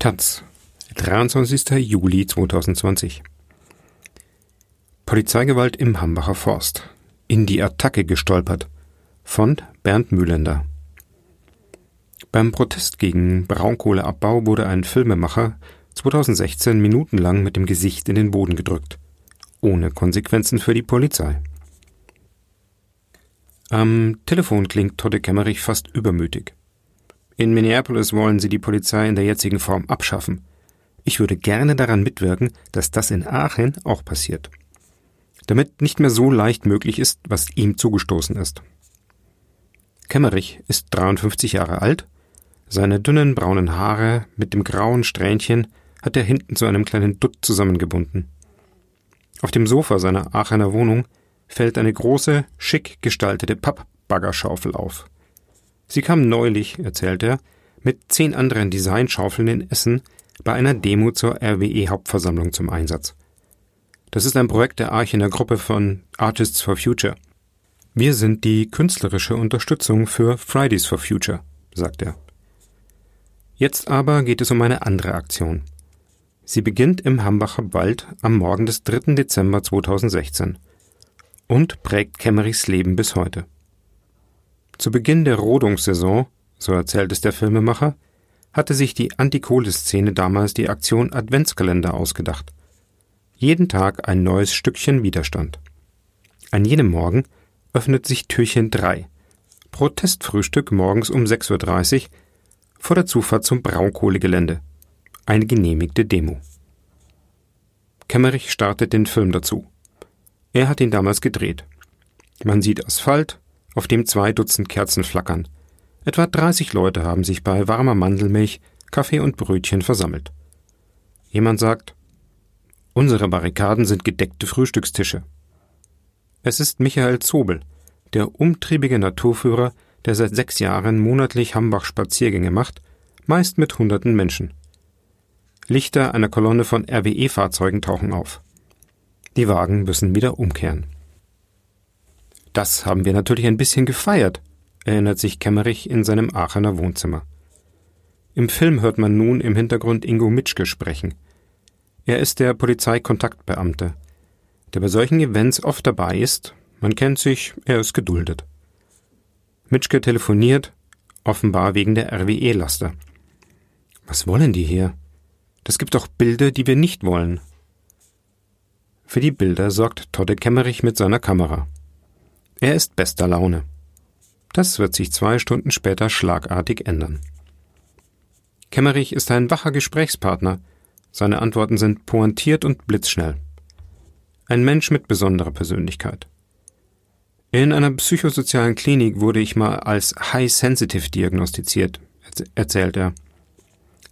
Taz, 23. Juli 2020. Polizeigewalt im Hambacher Forst. In die Attacke gestolpert. Von Bernd Mühlender. Beim Protest gegen Braunkohleabbau wurde ein Filmemacher 2016 minutenlang mit dem Gesicht in den Boden gedrückt. Ohne Konsequenzen für die Polizei. Am Telefon klingt Todde Kemmerich fast übermütig. In Minneapolis wollen sie die Polizei in der jetzigen Form abschaffen. Ich würde gerne daran mitwirken, dass das in Aachen auch passiert. Damit nicht mehr so leicht möglich ist, was ihm zugestoßen ist. Kemmerich ist 53 Jahre alt. Seine dünnen braunen Haare mit dem grauen Strähnchen hat er hinten zu einem kleinen Dutt zusammengebunden. Auf dem Sofa seiner Aachener Wohnung fällt eine große, schick gestaltete Pappbaggerschaufel auf. Sie kam neulich, erzählt er, mit zehn anderen Designschaufeln in Essen bei einer Demo zur RWE-Hauptversammlung zum Einsatz. Das ist ein Projekt der Aachener Gruppe von Artists for Future. Wir sind die künstlerische Unterstützung für Fridays for Future, sagt er. Jetzt aber geht es um eine andere Aktion. Sie beginnt im Hambacher Wald am Morgen des 3. Dezember 2016 und prägt Kemmerichs Leben bis heute. Zu Beginn der Rodungssaison, so erzählt es der Filmemacher, hatte sich die Antikohle-Szene damals die Aktion Adventskalender ausgedacht. Jeden Tag ein neues Stückchen Widerstand. An jenem Morgen öffnet sich Türchen 3. Protestfrühstück morgens um 6.30 Uhr vor der Zufahrt zum Braunkohlegelände. Eine genehmigte Demo. Kemmerich startet den Film dazu. Er hat ihn damals gedreht. Man sieht Asphalt, auf dem zwei Dutzend Kerzen flackern. Etwa 30 Leute haben sich bei warmer Mandelmilch, Kaffee und Brötchen versammelt. Jemand sagt, unsere Barrikaden sind gedeckte Frühstückstische. Es ist Michael Zobel, der umtriebige Naturführer, der seit sechs Jahren monatlich Hambach Spaziergänge macht, meist mit hunderten Menschen. Lichter einer Kolonne von RWE-Fahrzeugen tauchen auf. Die Wagen müssen wieder umkehren. Das haben wir natürlich ein bisschen gefeiert, erinnert sich Kemmerich in seinem Aachener Wohnzimmer. Im Film hört man nun im Hintergrund Ingo Mitschke sprechen. Er ist der Polizeikontaktbeamte, der bei solchen Events oft dabei ist. Man kennt sich, er ist geduldet. Mitschke telefoniert, offenbar wegen der RWE-Laster. Was wollen die hier? Das gibt doch Bilder, die wir nicht wollen. Für die Bilder sorgt Todde Kemmerich mit seiner Kamera. Er ist bester Laune. Das wird sich zwei Stunden später schlagartig ändern. Kemmerich ist ein wacher Gesprächspartner. Seine Antworten sind pointiert und blitzschnell. Ein Mensch mit besonderer Persönlichkeit. In einer psychosozialen Klinik wurde ich mal als High Sensitive diagnostiziert, erzählt er.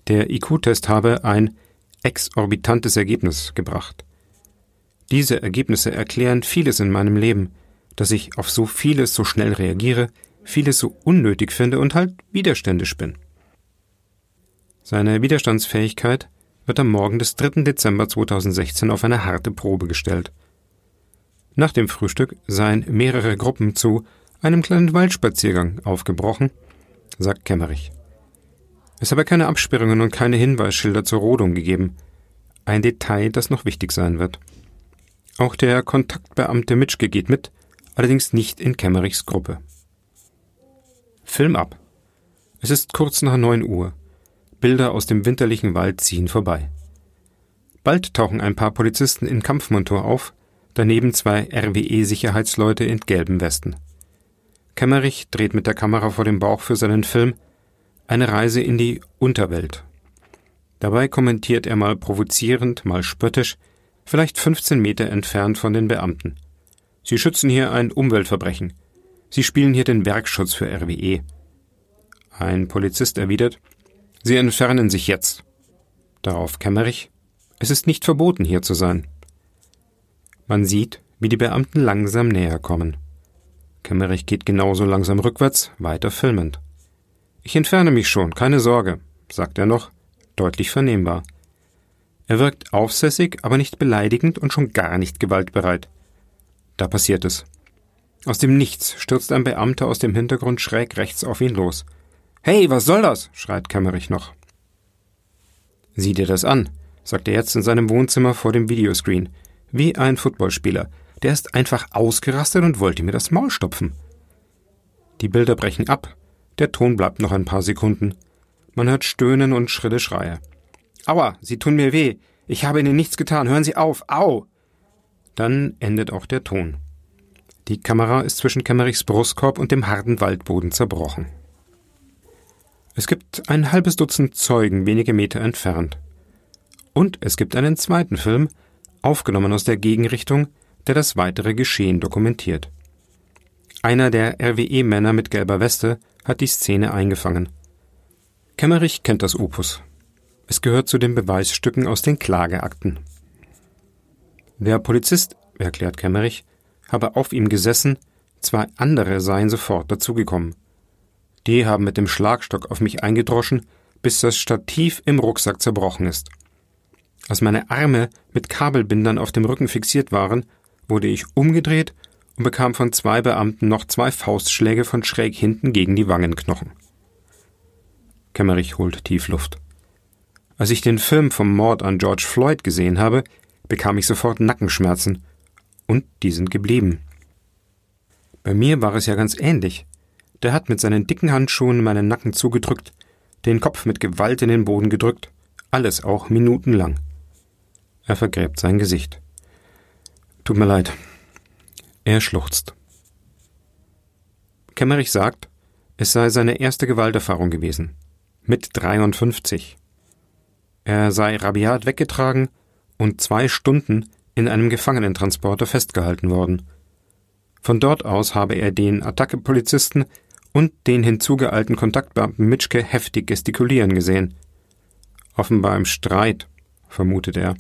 Der IQ-Test habe ein exorbitantes Ergebnis gebracht. Diese Ergebnisse erklären vieles in meinem Leben, dass ich auf so vieles so schnell reagiere, vieles so unnötig finde und halt widerständisch bin. Seine Widerstandsfähigkeit wird am Morgen des 3. Dezember 2016 auf eine harte Probe gestellt. Nach dem Frühstück seien mehrere Gruppen zu einem kleinen Waldspaziergang aufgebrochen, sagt Kemmerich. Es habe keine Absperrungen und keine Hinweisschilder zur Rodung gegeben. Ein Detail, das noch wichtig sein wird. Auch der Kontaktbeamte Mitschke geht mit, allerdings nicht in Kemmerichs Gruppe. Film ab. Es ist kurz nach neun Uhr. Bilder aus dem winterlichen Wald ziehen vorbei. Bald tauchen ein paar Polizisten in Kampfmontur auf, daneben zwei RWE-Sicherheitsleute in gelben Westen. Kemmerich dreht mit der Kamera vor dem Bauch für seinen Film eine Reise in die Unterwelt. Dabei kommentiert er mal provozierend, mal spöttisch, vielleicht 15 Meter entfernt von den Beamten. Sie schützen hier ein Umweltverbrechen. Sie spielen hier den Werkschutz für RWE. Ein Polizist erwidert, Sie entfernen sich jetzt. Darauf Kemmerich, es ist nicht verboten, hier zu sein. Man sieht, wie die Beamten langsam näher kommen. Kemmerich geht genauso langsam rückwärts, weiter filmend. Ich entferne mich schon, keine Sorge, sagt er noch, deutlich vernehmbar. Er wirkt aufsässig, aber nicht beleidigend und schon gar nicht gewaltbereit. Da passiert es. Aus dem Nichts stürzt ein Beamter aus dem Hintergrund schräg rechts auf ihn los. Hey, was soll das? schreit Kemmerich noch. Sieh dir das an, sagt er jetzt in seinem Wohnzimmer vor dem Videoscreen. Wie ein Footballspieler. Der ist einfach ausgerastet und wollte mir das Maul stopfen. Die Bilder brechen ab. Der Ton bleibt noch ein paar Sekunden. Man hört Stöhnen und schrille Schreie. Aua, Sie tun mir weh. Ich habe Ihnen nichts getan. Hören Sie auf. Au! Dann endet auch der Ton. Die Kamera ist zwischen Kemmerichs Brustkorb und dem harten Waldboden zerbrochen. Es gibt ein halbes Dutzend Zeugen wenige Meter entfernt. Und es gibt einen zweiten Film, aufgenommen aus der Gegenrichtung, der das weitere Geschehen dokumentiert. Einer der RWE-Männer mit gelber Weste hat die Szene eingefangen. Kemmerich kennt das Opus. Es gehört zu den Beweisstücken aus den Klageakten. Der Polizist, erklärt Kemmerich, habe auf ihm gesessen, zwei andere seien sofort dazugekommen. Die haben mit dem Schlagstock auf mich eingedroschen, bis das Stativ im Rucksack zerbrochen ist. Als meine Arme mit Kabelbindern auf dem Rücken fixiert waren, wurde ich umgedreht und bekam von zwei Beamten noch zwei Faustschläge von schräg hinten gegen die Wangenknochen. Kemmerich holt tief Luft. Als ich den Film vom Mord an George Floyd gesehen habe, bekam ich sofort Nackenschmerzen. Und die sind geblieben. Bei mir war es ja ganz ähnlich. Der hat mit seinen dicken Handschuhen meinen Nacken zugedrückt, den Kopf mit Gewalt in den Boden gedrückt, alles auch minutenlang. Er vergräbt sein Gesicht. Tut mir leid. Er schluchzt. Kemmerich sagt, es sei seine erste Gewalterfahrung gewesen. Mit 53. Er sei rabiat weggetragen und zwei Stunden in einem Gefangenentransporter festgehalten worden. Von dort aus habe er den Attacke-Polizisten und den hinzugeeilten Kontaktbeamten Mitschke heftig gestikulieren gesehen. Offenbar im Streit, vermutet er.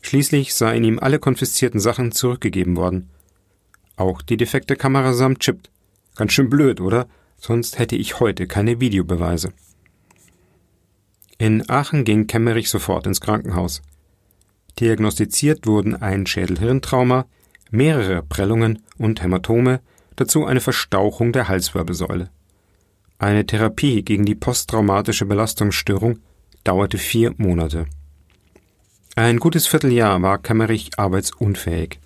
Schließlich seien ihm alle konfiszierten Sachen zurückgegeben worden. Auch die defekte Kamera samt Chip. Ganz schön blöd, oder? Sonst hätte ich heute keine Videobeweise. In Aachen ging Kemmerich sofort ins Krankenhaus. Diagnostiziert wurden ein Schädelhirntrauma, mehrere Prellungen und Hämatome, dazu eine Verstauchung der Halswirbelsäule. Eine Therapie gegen die posttraumatische Belastungsstörung dauerte vier Monate. Ein gutes Vierteljahr war Kemmerich arbeitsunfähig.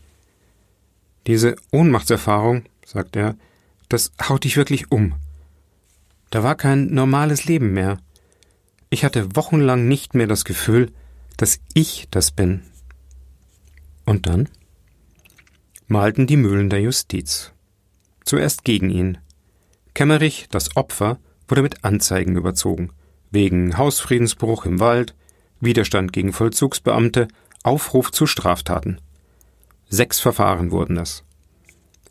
Diese Ohnmachtserfahrung, sagt er, das haut dich wirklich um. Da war kein normales Leben mehr. Ich hatte wochenlang nicht mehr das Gefühl, dass ich das bin. Und dann malten die Mühlen der Justiz. Zuerst gegen ihn. Kemmerich, das Opfer, wurde mit Anzeigen überzogen. Wegen Hausfriedensbruch im Wald, Widerstand gegen Vollzugsbeamte, Aufruf zu Straftaten. Sechs Verfahren wurden das.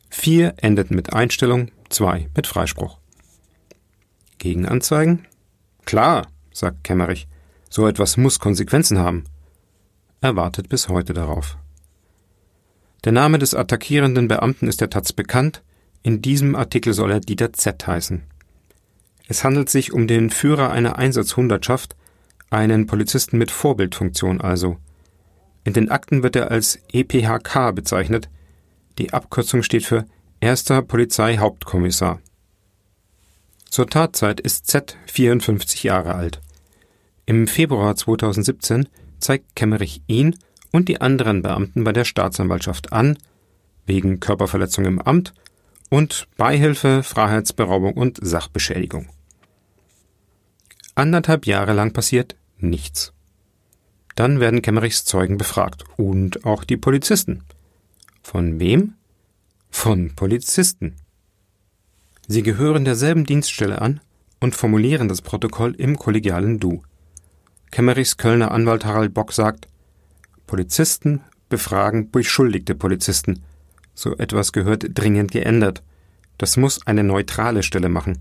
Vier endeten mit Einstellung, zwei mit Freispruch. Gegenanzeigen? Klar, sagt Kemmerich. So etwas muss Konsequenzen haben. Er wartet bis heute darauf. Der Name des attackierenden Beamten ist der Taz bekannt. In diesem Artikel soll er Dieter Z heißen. Es handelt sich um den Führer einer Einsatzhundertschaft, einen Polizisten mit Vorbildfunktion also. In den Akten wird er als EPHK bezeichnet. Die Abkürzung steht für Erster Polizeihauptkommissar. Zur Tatzeit ist Z 54 Jahre alt. Im Februar 2017 zeigt Kemmerich ihn und die anderen Beamten bei der Staatsanwaltschaft an, wegen Körperverletzung im Amt und Beihilfe, Freiheitsberaubung und Sachbeschädigung. Anderthalb Jahre lang passiert nichts. Dann werden Kemmerichs Zeugen befragt und auch die Polizisten. Von wem? Von Polizisten. Sie gehören derselben Dienststelle an und formulieren das Protokoll im kollegialen Du. Kemmerichs Kölner Anwalt Harald Bock sagt, Polizisten befragen beschuldigte Polizisten. So etwas gehört dringend geändert. Das muss eine neutrale Stelle machen.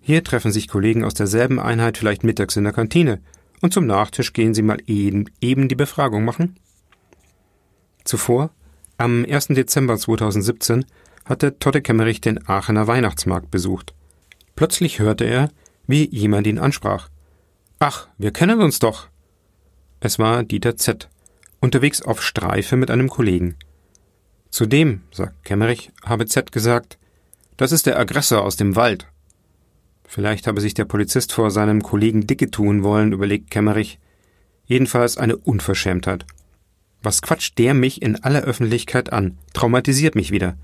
Hier treffen sich Kollegen aus derselben Einheit vielleicht mittags in der Kantine und zum Nachtisch gehen sie mal eben, eben die Befragung machen. Zuvor, am 1. Dezember 2017, hatte Totte Kemmerich den Aachener Weihnachtsmarkt besucht. Plötzlich hörte er, wie jemand ihn ansprach. Ach, wir kennen uns doch. Es war Dieter Z., unterwegs auf Streife mit einem Kollegen. Zudem, sagt Kemmerich, habe Z gesagt, das ist der Aggressor aus dem Wald. Vielleicht habe sich der Polizist vor seinem Kollegen dicke tun wollen, überlegt Kemmerich. Jedenfalls eine Unverschämtheit. Was quatscht der mich in aller Öffentlichkeit an? Traumatisiert mich wieder.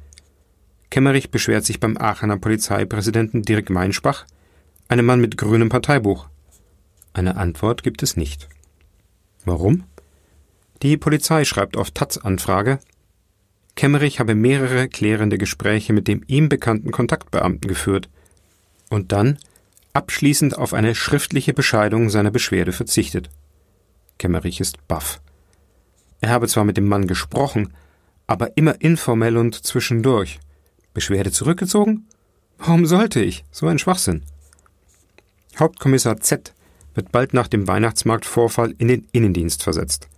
Kemmerich beschwert sich beim Aachener Polizeipräsidenten Dirk Meinspach, einem Mann mit grünem Parteibuch. Eine Antwort gibt es nicht. Warum? Die Polizei schreibt auf Taz-Anfrage, Kemmerich habe mehrere klärende Gespräche mit dem ihm bekannten Kontaktbeamten geführt und dann abschließend auf eine schriftliche Bescheidung seiner Beschwerde verzichtet. Kemmerich ist baff. Er habe zwar mit dem Mann gesprochen, aber immer informell und zwischendurch. Beschwerde zurückgezogen? Warum sollte ich? So ein Schwachsinn. Hauptkommissar Z wird bald nach dem Weihnachtsmarktvorfall in den Innendienst versetzt.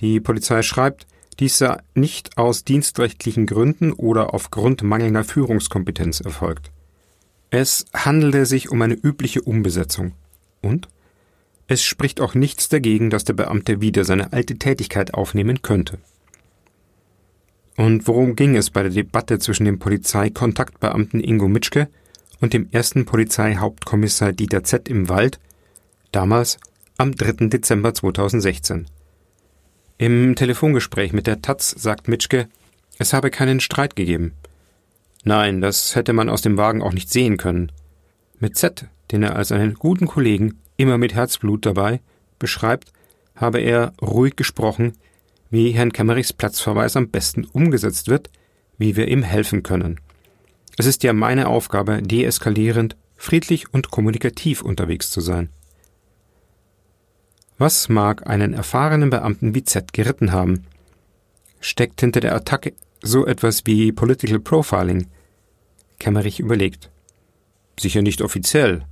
Die Polizei schreibt, dies sei nicht aus dienstrechtlichen Gründen oder aufgrund mangelnder Führungskompetenz erfolgt. Es handelte sich um eine übliche Umbesetzung. Und? Es spricht auch nichts dagegen, dass der Beamte wieder seine alte Tätigkeit aufnehmen könnte. Und worum ging es bei der Debatte zwischen dem Polizeikontaktbeamten Ingo Mitschke und dem ersten Polizeihauptkommissar Dieter Z. im Wald, damals am 3. Dezember 2016? Im Telefongespräch mit der Taz sagt Mitschke, es habe keinen Streit gegeben. Nein, das hätte man aus dem Wagen auch nicht sehen können. Mit Z, den er als einen guten Kollegen immer mit Herzblut dabei, beschreibt, habe er ruhig gesprochen, wie Herrn Kemmerichs Platzverweis am besten umgesetzt wird, wie wir ihm helfen können. Es ist ja meine Aufgabe, deeskalierend, friedlich und kommunikativ unterwegs zu sein. Was mag einen erfahrenen Beamten wie Z geritten haben? Steckt hinter der Attacke so etwas wie Political Profiling? Kemmerich überlegt. Sicher nicht offiziell,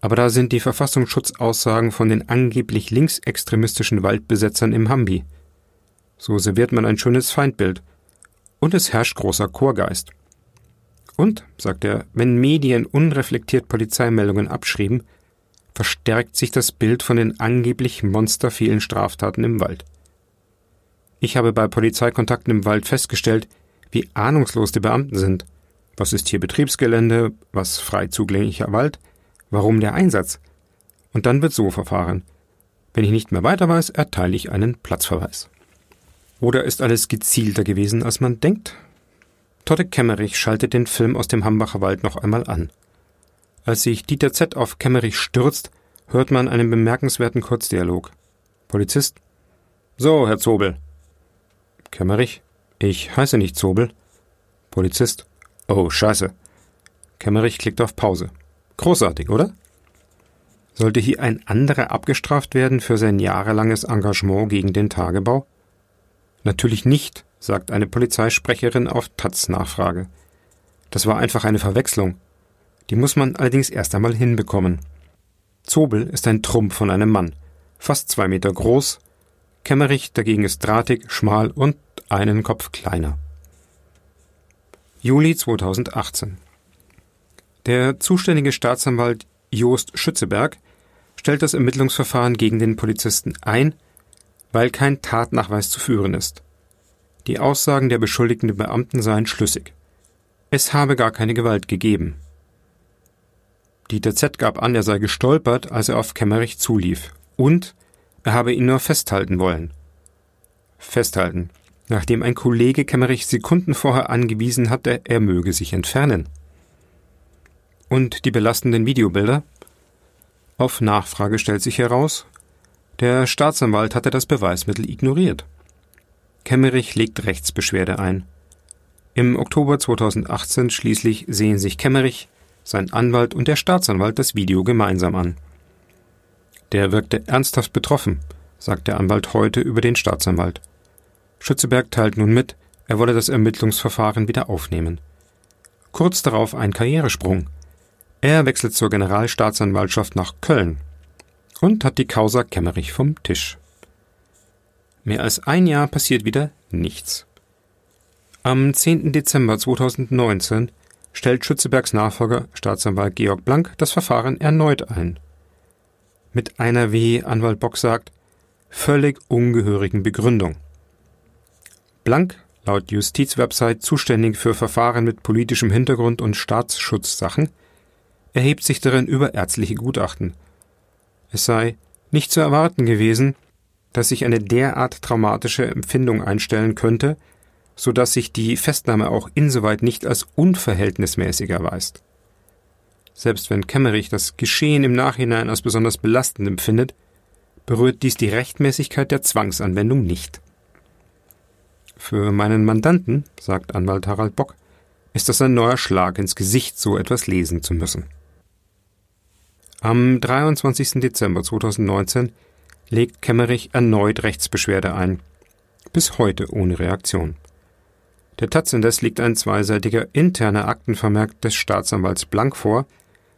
aber da sind die Verfassungsschutzaussagen von den angeblich linksextremistischen Waldbesetzern im Hambi. So serviert man ein schönes Feindbild. Und es herrscht großer Chorgeist. Und, sagt er, wenn Medien unreflektiert Polizeimeldungen abschrieben, verstärkt sich das Bild von den angeblich monstervielen Straftaten im Wald. Ich habe bei Polizeikontakten im Wald festgestellt, wie ahnungslos die Beamten sind. Was ist hier Betriebsgelände, was frei zugänglicher Wald, Warum der Einsatz? Und dann wird so verfahren. Wenn ich nicht mehr weiter weiß, erteile ich einen Platzverweis. Oder ist alles gezielter gewesen, als man denkt? Totte Kemmerich schaltet den Film aus dem Hambacher Wald noch einmal an. Als sich Dieter Z. auf Kemmerich stürzt, hört man einen bemerkenswerten Kurzdialog. Polizist. So, Herr Zobel. Kemmerich. Ich heiße nicht Zobel. Polizist. Oh, scheiße. Kemmerich klickt auf Pause. Großartig, oder? Sollte hier ein anderer abgestraft werden für sein jahrelanges Engagement gegen den Tagebau? Natürlich nicht, sagt eine Polizeisprecherin auf Taz Nachfrage. Das war einfach eine Verwechslung. Die muss man allerdings erst einmal hinbekommen. Zobel ist ein Trumpf von einem Mann, fast zwei Meter groß, Kämmerich dagegen ist drahtig, schmal und einen Kopf kleiner. Juli 2018 der zuständige Staatsanwalt Jost Schützeberg stellt das Ermittlungsverfahren gegen den Polizisten ein, weil kein Tatnachweis zu führen ist. Die Aussagen der beschuldigten Beamten seien schlüssig. Es habe gar keine Gewalt gegeben. Dieter Z. gab an, er sei gestolpert, als er auf Kemmerich zulief. Und er habe ihn nur festhalten wollen. Festhalten, nachdem ein Kollege Kemmerich Sekunden vorher angewiesen hatte, er möge sich entfernen. Und die belastenden Videobilder? Auf Nachfrage stellt sich heraus, der Staatsanwalt hatte das Beweismittel ignoriert. Kemmerich legt Rechtsbeschwerde ein. Im Oktober 2018 schließlich sehen sich Kemmerich, sein Anwalt und der Staatsanwalt das Video gemeinsam an. Der wirkte ernsthaft betroffen, sagt der Anwalt heute über den Staatsanwalt. Schützeberg teilt nun mit, er wolle das Ermittlungsverfahren wieder aufnehmen. Kurz darauf ein Karrieresprung. Er wechselt zur Generalstaatsanwaltschaft nach Köln und hat die Causa Kemmerich vom Tisch. Mehr als ein Jahr passiert wieder nichts. Am 10. Dezember 2019 stellt Schützebergs Nachfolger Staatsanwalt Georg Blank das Verfahren erneut ein. Mit einer, wie Anwalt Bock sagt, völlig ungehörigen Begründung. Blank, laut Justizwebsite zuständig für Verfahren mit politischem Hintergrund und Staatsschutzsachen, erhebt sich darin über ärztliche Gutachten. Es sei nicht zu erwarten gewesen, dass sich eine derart traumatische Empfindung einstellen könnte, so dass sich die Festnahme auch insoweit nicht als unverhältnismäßig erweist. Selbst wenn Kemmerich das Geschehen im Nachhinein als besonders belastend empfindet, berührt dies die Rechtmäßigkeit der Zwangsanwendung nicht. Für meinen Mandanten, sagt Anwalt Harald Bock, ist das ein neuer Schlag ins Gesicht, so etwas lesen zu müssen. Am 23. Dezember 2019 legt Kemmerich erneut Rechtsbeschwerde ein, bis heute ohne Reaktion. Der Taz indes liegt ein zweiseitiger interner Aktenvermerk des Staatsanwalts Blank vor,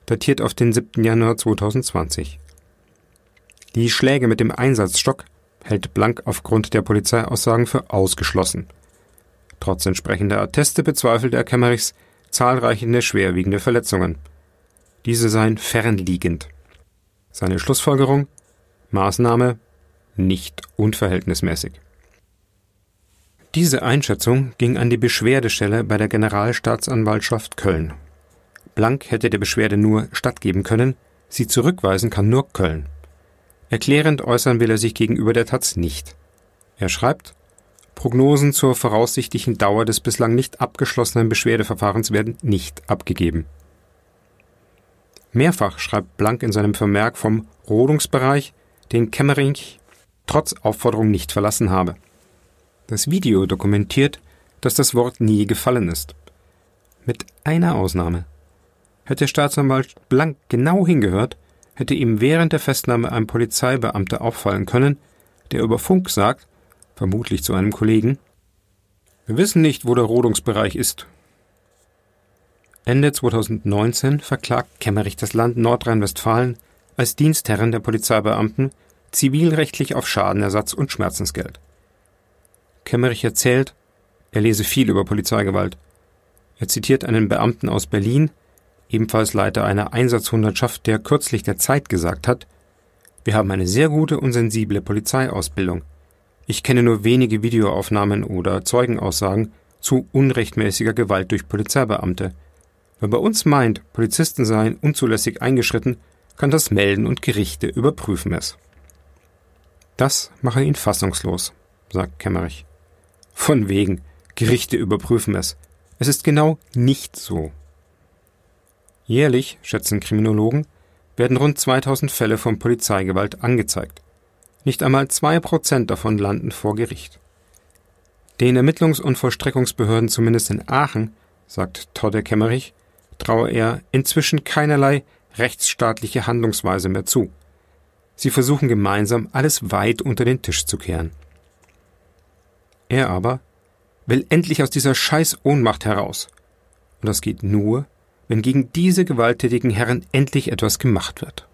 datiert auf den 7. Januar 2020. Die Schläge mit dem Einsatzstock hält Blank aufgrund der Polizeiaussagen für ausgeschlossen. Trotz entsprechender Atteste bezweifelt er Kemmerichs zahlreiche schwerwiegende Verletzungen. Diese seien fernliegend. Seine Schlussfolgerung Maßnahme nicht unverhältnismäßig. Diese Einschätzung ging an die Beschwerdestelle bei der Generalstaatsanwaltschaft Köln. Blank hätte der Beschwerde nur stattgeben können, sie zurückweisen kann nur Köln. Erklärend äußern will er sich gegenüber der Taz nicht. Er schreibt, Prognosen zur voraussichtlichen Dauer des bislang nicht abgeschlossenen Beschwerdeverfahrens werden nicht abgegeben. Mehrfach schreibt Blank in seinem Vermerk vom Rodungsbereich, den Kemmerich trotz Aufforderung nicht verlassen habe. Das Video dokumentiert, dass das Wort nie gefallen ist. Mit einer Ausnahme. Hätte Staatsanwalt Blank genau hingehört, hätte ihm während der Festnahme ein Polizeibeamter auffallen können, der über Funk sagt, vermutlich zu einem Kollegen, wir wissen nicht, wo der Rodungsbereich ist. Ende 2019 verklagt Kemmerich das Land Nordrhein-Westfalen als Dienstherren der Polizeibeamten zivilrechtlich auf Schadenersatz und Schmerzensgeld. Kemmerich erzählt, er lese viel über Polizeigewalt. Er zitiert einen Beamten aus Berlin, ebenfalls Leiter einer Einsatzhundertschaft, der kürzlich der Zeit gesagt hat, wir haben eine sehr gute und sensible Polizeiausbildung. Ich kenne nur wenige Videoaufnahmen oder Zeugenaussagen zu unrechtmäßiger Gewalt durch Polizeibeamte. Wer bei uns meint, Polizisten seien unzulässig eingeschritten, kann das melden und Gerichte überprüfen es. Das mache ihn fassungslos, sagt Kemmerich. Von wegen, Gerichte überprüfen es. Es ist genau nicht so. Jährlich, schätzen Kriminologen, werden rund 2000 Fälle von Polizeigewalt angezeigt. Nicht einmal zwei Prozent davon landen vor Gericht. Den Ermittlungs- und Vollstreckungsbehörden zumindest in Aachen, sagt Todde Kemmerich, traue er inzwischen keinerlei rechtsstaatliche Handlungsweise mehr zu. Sie versuchen gemeinsam alles weit unter den Tisch zu kehren. Er aber will endlich aus dieser scheiß Ohnmacht heraus. Und das geht nur, wenn gegen diese gewalttätigen Herren endlich etwas gemacht wird.